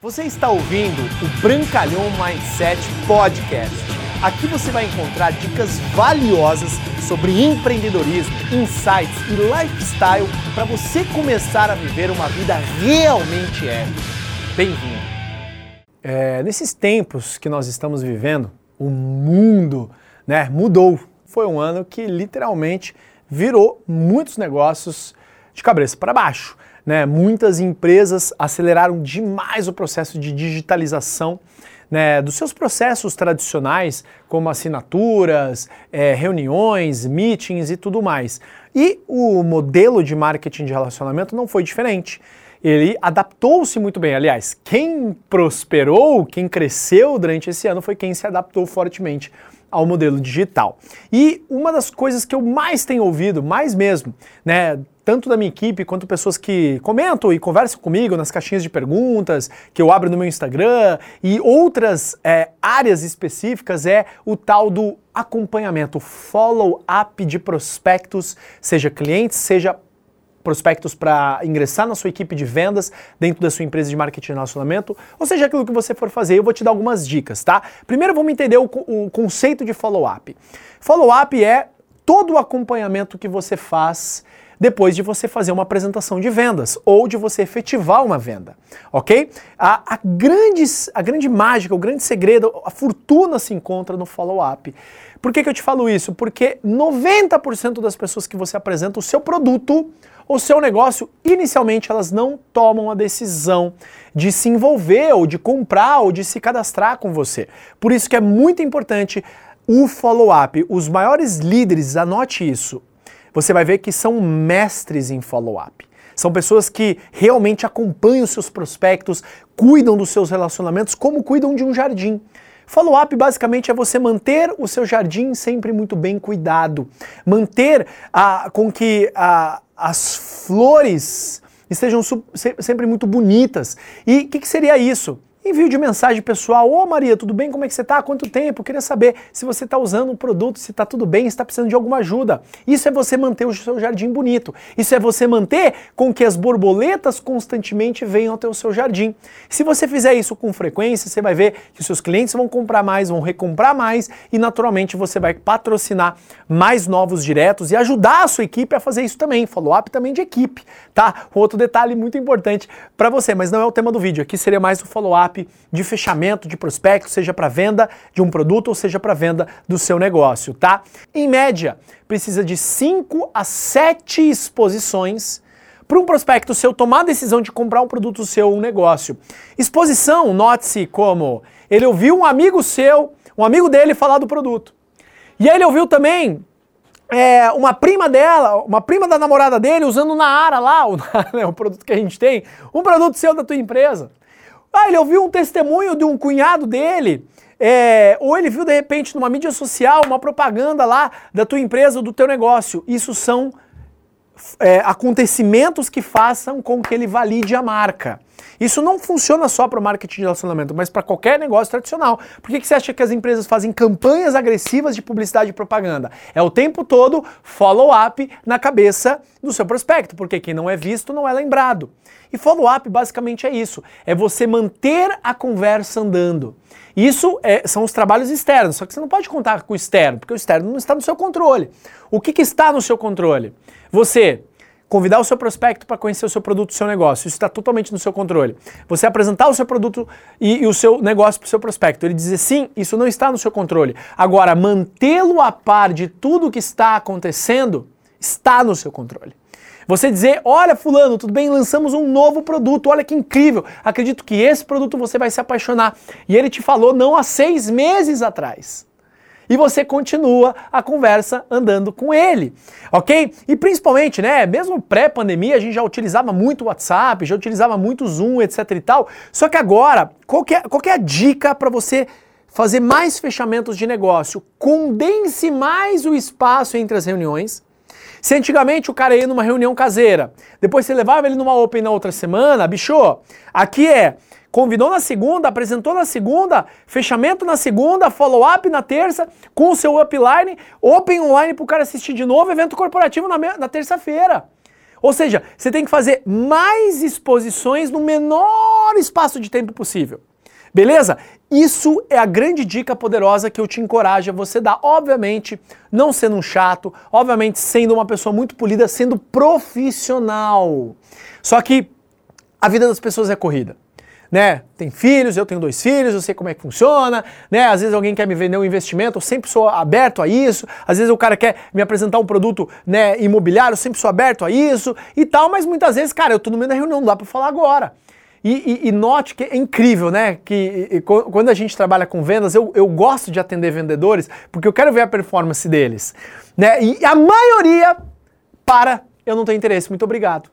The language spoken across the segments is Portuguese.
Você está ouvindo o Brancalhão Mindset Podcast. Aqui você vai encontrar dicas valiosas sobre empreendedorismo, insights e lifestyle para você começar a viver uma vida realmente épica. Bem-vindo! É, nesses tempos que nós estamos vivendo, o mundo né, mudou. Foi um ano que literalmente virou muitos negócios de cabeça para baixo. Né? Muitas empresas aceleraram demais o processo de digitalização né, dos seus processos tradicionais, como assinaturas, é, reuniões, meetings e tudo mais. E o modelo de marketing de relacionamento não foi diferente. Ele adaptou-se muito bem. Aliás, quem prosperou, quem cresceu durante esse ano foi quem se adaptou fortemente ao modelo digital. E uma das coisas que eu mais tenho ouvido, mais mesmo, né, tanto da minha equipe quanto pessoas que comentam e conversam comigo nas caixinhas de perguntas que eu abro no meu Instagram e outras é, áreas específicas é o tal do acompanhamento, follow-up de prospectos, seja clientes, seja prospectos para ingressar na sua equipe de vendas dentro da sua empresa de marketing e relacionamento, ou seja, aquilo que você for fazer, eu vou te dar algumas dicas, tá? Primeiro vamos entender o, o conceito de follow-up. Follow-up é todo o acompanhamento que você faz depois de você fazer uma apresentação de vendas ou de você efetivar uma venda, ok? A, a, grande, a grande mágica, o grande segredo, a fortuna se encontra no follow-up. Por que, que eu te falo isso? Porque 90% das pessoas que você apresenta o seu produto o seu negócio, inicialmente elas não tomam a decisão de se envolver ou de comprar ou de se cadastrar com você. Por isso que é muito importante o follow-up. Os maiores líderes, anote isso. Você vai ver que são mestres em follow-up. São pessoas que realmente acompanham os seus prospectos, cuidam dos seus relacionamentos como cuidam de um jardim. Follow-up basicamente é você manter o seu jardim sempre muito bem cuidado, manter com que as flores estejam sempre muito bonitas. E o que, que seria isso? Envio de mensagem pessoal. Ô Maria, tudo bem? Como é que você está? Quanto tempo? Queria saber se você está usando um produto, se está tudo bem, se está precisando de alguma ajuda. Isso é você manter o seu jardim bonito. Isso é você manter com que as borboletas constantemente venham até o seu jardim. Se você fizer isso com frequência, você vai ver que os seus clientes vão comprar mais, vão recomprar mais e naturalmente você vai patrocinar mais novos diretos e ajudar a sua equipe a fazer isso também. Follow-up também de equipe, tá? Outro detalhe muito importante para você, mas não é o tema do vídeo. Aqui seria mais o follow-up de fechamento de prospecto, seja para venda de um produto ou seja para venda do seu negócio, tá? Em média, precisa de 5 a 7 exposições para um prospecto seu tomar a decisão de comprar um produto seu ou um negócio. Exposição, note-se como ele ouviu um amigo seu, um amigo dele falar do produto. E aí ele ouviu também é, uma prima dela, uma prima da namorada dele usando na Ara lá, o, né, o produto que a gente tem, um produto seu da tua empresa. Ah, ele ouviu um testemunho de um cunhado dele, é, ou ele viu de repente numa mídia social uma propaganda lá da tua empresa ou do teu negócio. Isso são é, acontecimentos que façam com que ele valide a marca. Isso não funciona só para o marketing de relacionamento, mas para qualquer negócio tradicional. Por que, que você acha que as empresas fazem campanhas agressivas de publicidade e propaganda? É o tempo todo follow-up na cabeça do seu prospecto, porque quem não é visto não é lembrado. E follow-up basicamente é isso: é você manter a conversa andando. Isso é, são os trabalhos externos, só que você não pode contar com o externo, porque o externo não está no seu controle. O que, que está no seu controle? Você convidar o seu prospecto para conhecer o seu produto, o seu negócio. Isso está totalmente no seu controle. Você apresentar o seu produto e, e o seu negócio para o seu prospecto. Ele dizer sim, isso não está no seu controle. Agora, mantê-lo a par de tudo que está acontecendo está no seu controle. Você dizer, olha fulano, tudo bem, lançamos um novo produto, olha que incrível, acredito que esse produto você vai se apaixonar. E ele te falou não há seis meses atrás e você continua a conversa andando com ele, ok? E principalmente, né, mesmo pré-pandemia, a gente já utilizava muito o WhatsApp, já utilizava muito o Zoom, etc e tal. Só que agora, qual que é, qual que é a dica para você fazer mais fechamentos de negócio? Condense mais o espaço entre as reuniões. Se antigamente o cara ia numa reunião caseira, depois você levava ele numa open na outra semana, bicho, aqui é Convidou na segunda, apresentou na segunda, fechamento na segunda, follow-up na terça, com o seu upline, open online para o cara assistir de novo, evento corporativo na, na terça-feira. Ou seja, você tem que fazer mais exposições no menor espaço de tempo possível. Beleza? Isso é a grande dica poderosa que eu te encorajo a você dar. Obviamente, não sendo um chato, obviamente, sendo uma pessoa muito polida, sendo profissional. Só que a vida das pessoas é corrida né? Tem filhos, eu tenho dois filhos, eu sei como é que funciona, né? Às vezes alguém quer me vender um investimento, eu sempre sou aberto a isso. Às vezes o cara quer me apresentar um produto, né, imobiliário, eu sempre sou aberto a isso e tal, mas muitas vezes, cara, eu tô no meio da reunião, não dá para falar agora. E, e, e, note que é incrível, né? Que e, quando a gente trabalha com vendas, eu, eu gosto de atender vendedores porque eu quero ver a performance deles. Né? E a maioria para, eu não tenho interesse, muito obrigado.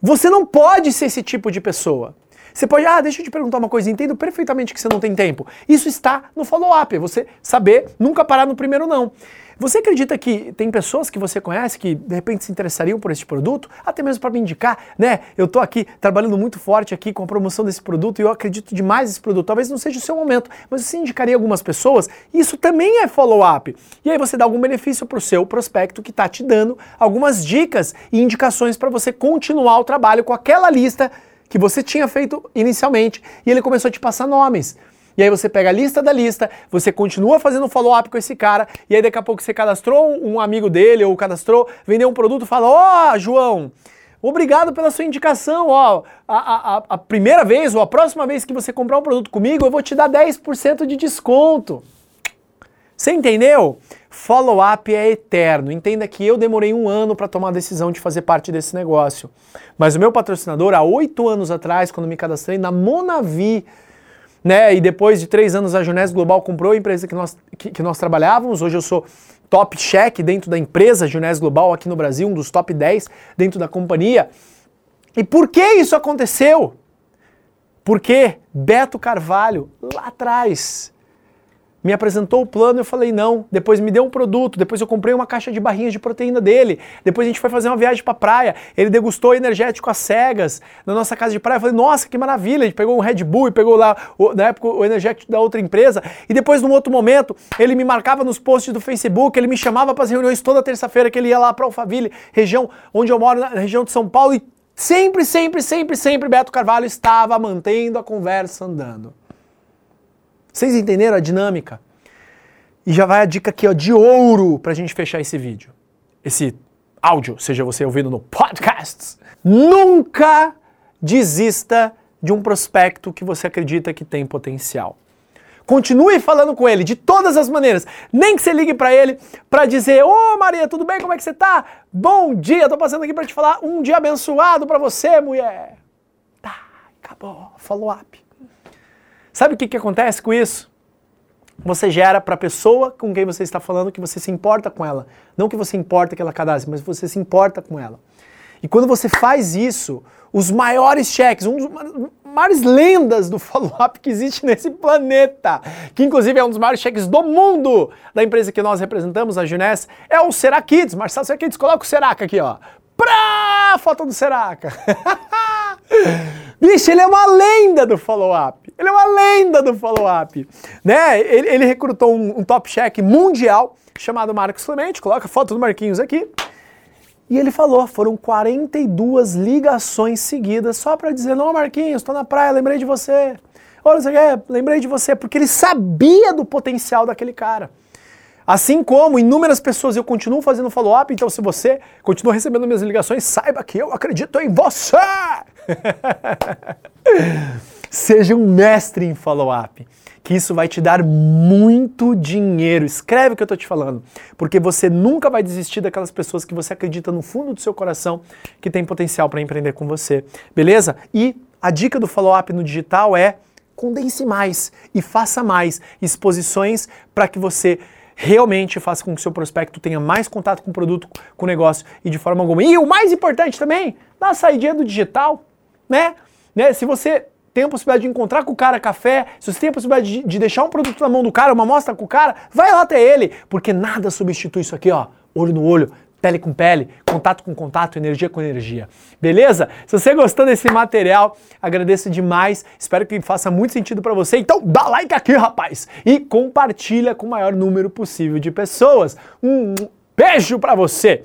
Você não pode ser esse tipo de pessoa. Você pode, ah, deixa eu te perguntar uma coisa, entendo perfeitamente que você não tem tempo. Isso está no follow-up, é você saber nunca parar no primeiro não. Você acredita que tem pessoas que você conhece que de repente se interessariam por esse produto, até mesmo para me indicar, né? Eu tô aqui trabalhando muito forte aqui com a promoção desse produto e eu acredito demais nesse produto. Talvez não seja o seu momento, mas você indicaria algumas pessoas. Isso também é follow-up. E aí você dá algum benefício para o seu prospecto que está te dando algumas dicas e indicações para você continuar o trabalho com aquela lista que você tinha feito inicialmente e ele começou a te passar nomes. E aí você pega a lista da lista, você continua fazendo follow-up com esse cara, e aí daqui a pouco você cadastrou um amigo dele ou cadastrou, vendeu um produto, fala: "Ó, oh, João, obrigado pela sua indicação, ó, a, a, a primeira vez ou a próxima vez que você comprar um produto comigo, eu vou te dar 10% de desconto". Você entendeu? Follow-up é eterno. Entenda que eu demorei um ano para tomar a decisão de fazer parte desse negócio. Mas o meu patrocinador, há oito anos atrás, quando me cadastrei na Monavi, né, e depois de três anos a Junés Global comprou a empresa que nós, que, que nós trabalhávamos. Hoje eu sou top check dentro da empresa Junés Global aqui no Brasil, um dos top 10 dentro da companhia. E por que isso aconteceu? Porque Beto Carvalho, lá atrás, me apresentou o plano, eu falei não. Depois me deu um produto, depois eu comprei uma caixa de barrinhas de proteína dele. Depois a gente foi fazer uma viagem para praia. Ele degustou energético às cegas na nossa casa de praia. Eu falei, nossa, que maravilha. A gente pegou um Red Bull e pegou lá, o, na época, o energético da outra empresa. E depois, num outro momento, ele me marcava nos posts do Facebook, ele me chamava para as reuniões toda terça-feira, que ele ia lá para Alphaville, região onde eu moro, na região de São Paulo. E sempre, sempre, sempre, sempre Beto Carvalho estava mantendo a conversa andando. Vocês entenderam a dinâmica? E já vai a dica aqui ó, de ouro para a gente fechar esse vídeo. Esse áudio, seja você ouvindo no podcast. Nunca desista de um prospecto que você acredita que tem potencial. Continue falando com ele de todas as maneiras. Nem que você ligue para ele para dizer: "Ô oh, Maria, tudo bem? Como é que você tá? Bom dia, tô passando aqui para te falar um dia abençoado para você, mulher." Tá, acabou. Follow up. Sabe o que, que acontece com isso? Você gera para a pessoa com quem você está falando que você se importa com ela. Não que você importa que ela cadastre, mas você se importa com ela. E quando você faz isso, os maiores cheques, um dos maiores lendas do follow-up que existe nesse planeta, que inclusive é um dos maiores cheques do mundo da empresa que nós representamos, a Juness, é o Serakids. Marcelo Serakids, coloca o Seraca aqui, ó. Pra foto do Seraca. Bicho, ele é uma lenda do follow-up. Ele é uma lenda do follow-up. Né? Ele, ele recrutou um, um, top check mundial chamado Marcos Clemente. Coloca a foto do Marquinhos aqui. E ele falou, foram 42 ligações seguidas só para dizer, não, Marquinhos, estou na praia, lembrei de você. Olha, você quer? Lembrei de você, porque ele sabia do potencial daquele cara. Assim como inúmeras pessoas eu continuo fazendo follow-up, então se você continua recebendo minhas ligações, saiba que eu acredito em você! Seja um mestre em follow-up, que isso vai te dar muito dinheiro. Escreve o que eu estou te falando, porque você nunca vai desistir daquelas pessoas que você acredita no fundo do seu coração que tem potencial para empreender com você, beleza? E a dica do follow-up no digital é condense mais e faça mais exposições para que você realmente faça com que seu prospecto tenha mais contato com o produto, com o negócio e de forma alguma. E o mais importante também, dá a saída do digital, né? né? Se você tem a possibilidade de encontrar com o cara café, se você tem a possibilidade de, de deixar um produto na mão do cara, uma amostra com o cara, vai lá até ele, porque nada substitui isso aqui, ó, olho no olho, pele com pele, contato com contato, energia com energia. Beleza? Se você gostou desse material, agradeço demais. Espero que faça muito sentido para você. Então dá like aqui, rapaz, e compartilha com o maior número possível de pessoas. Um beijo para você.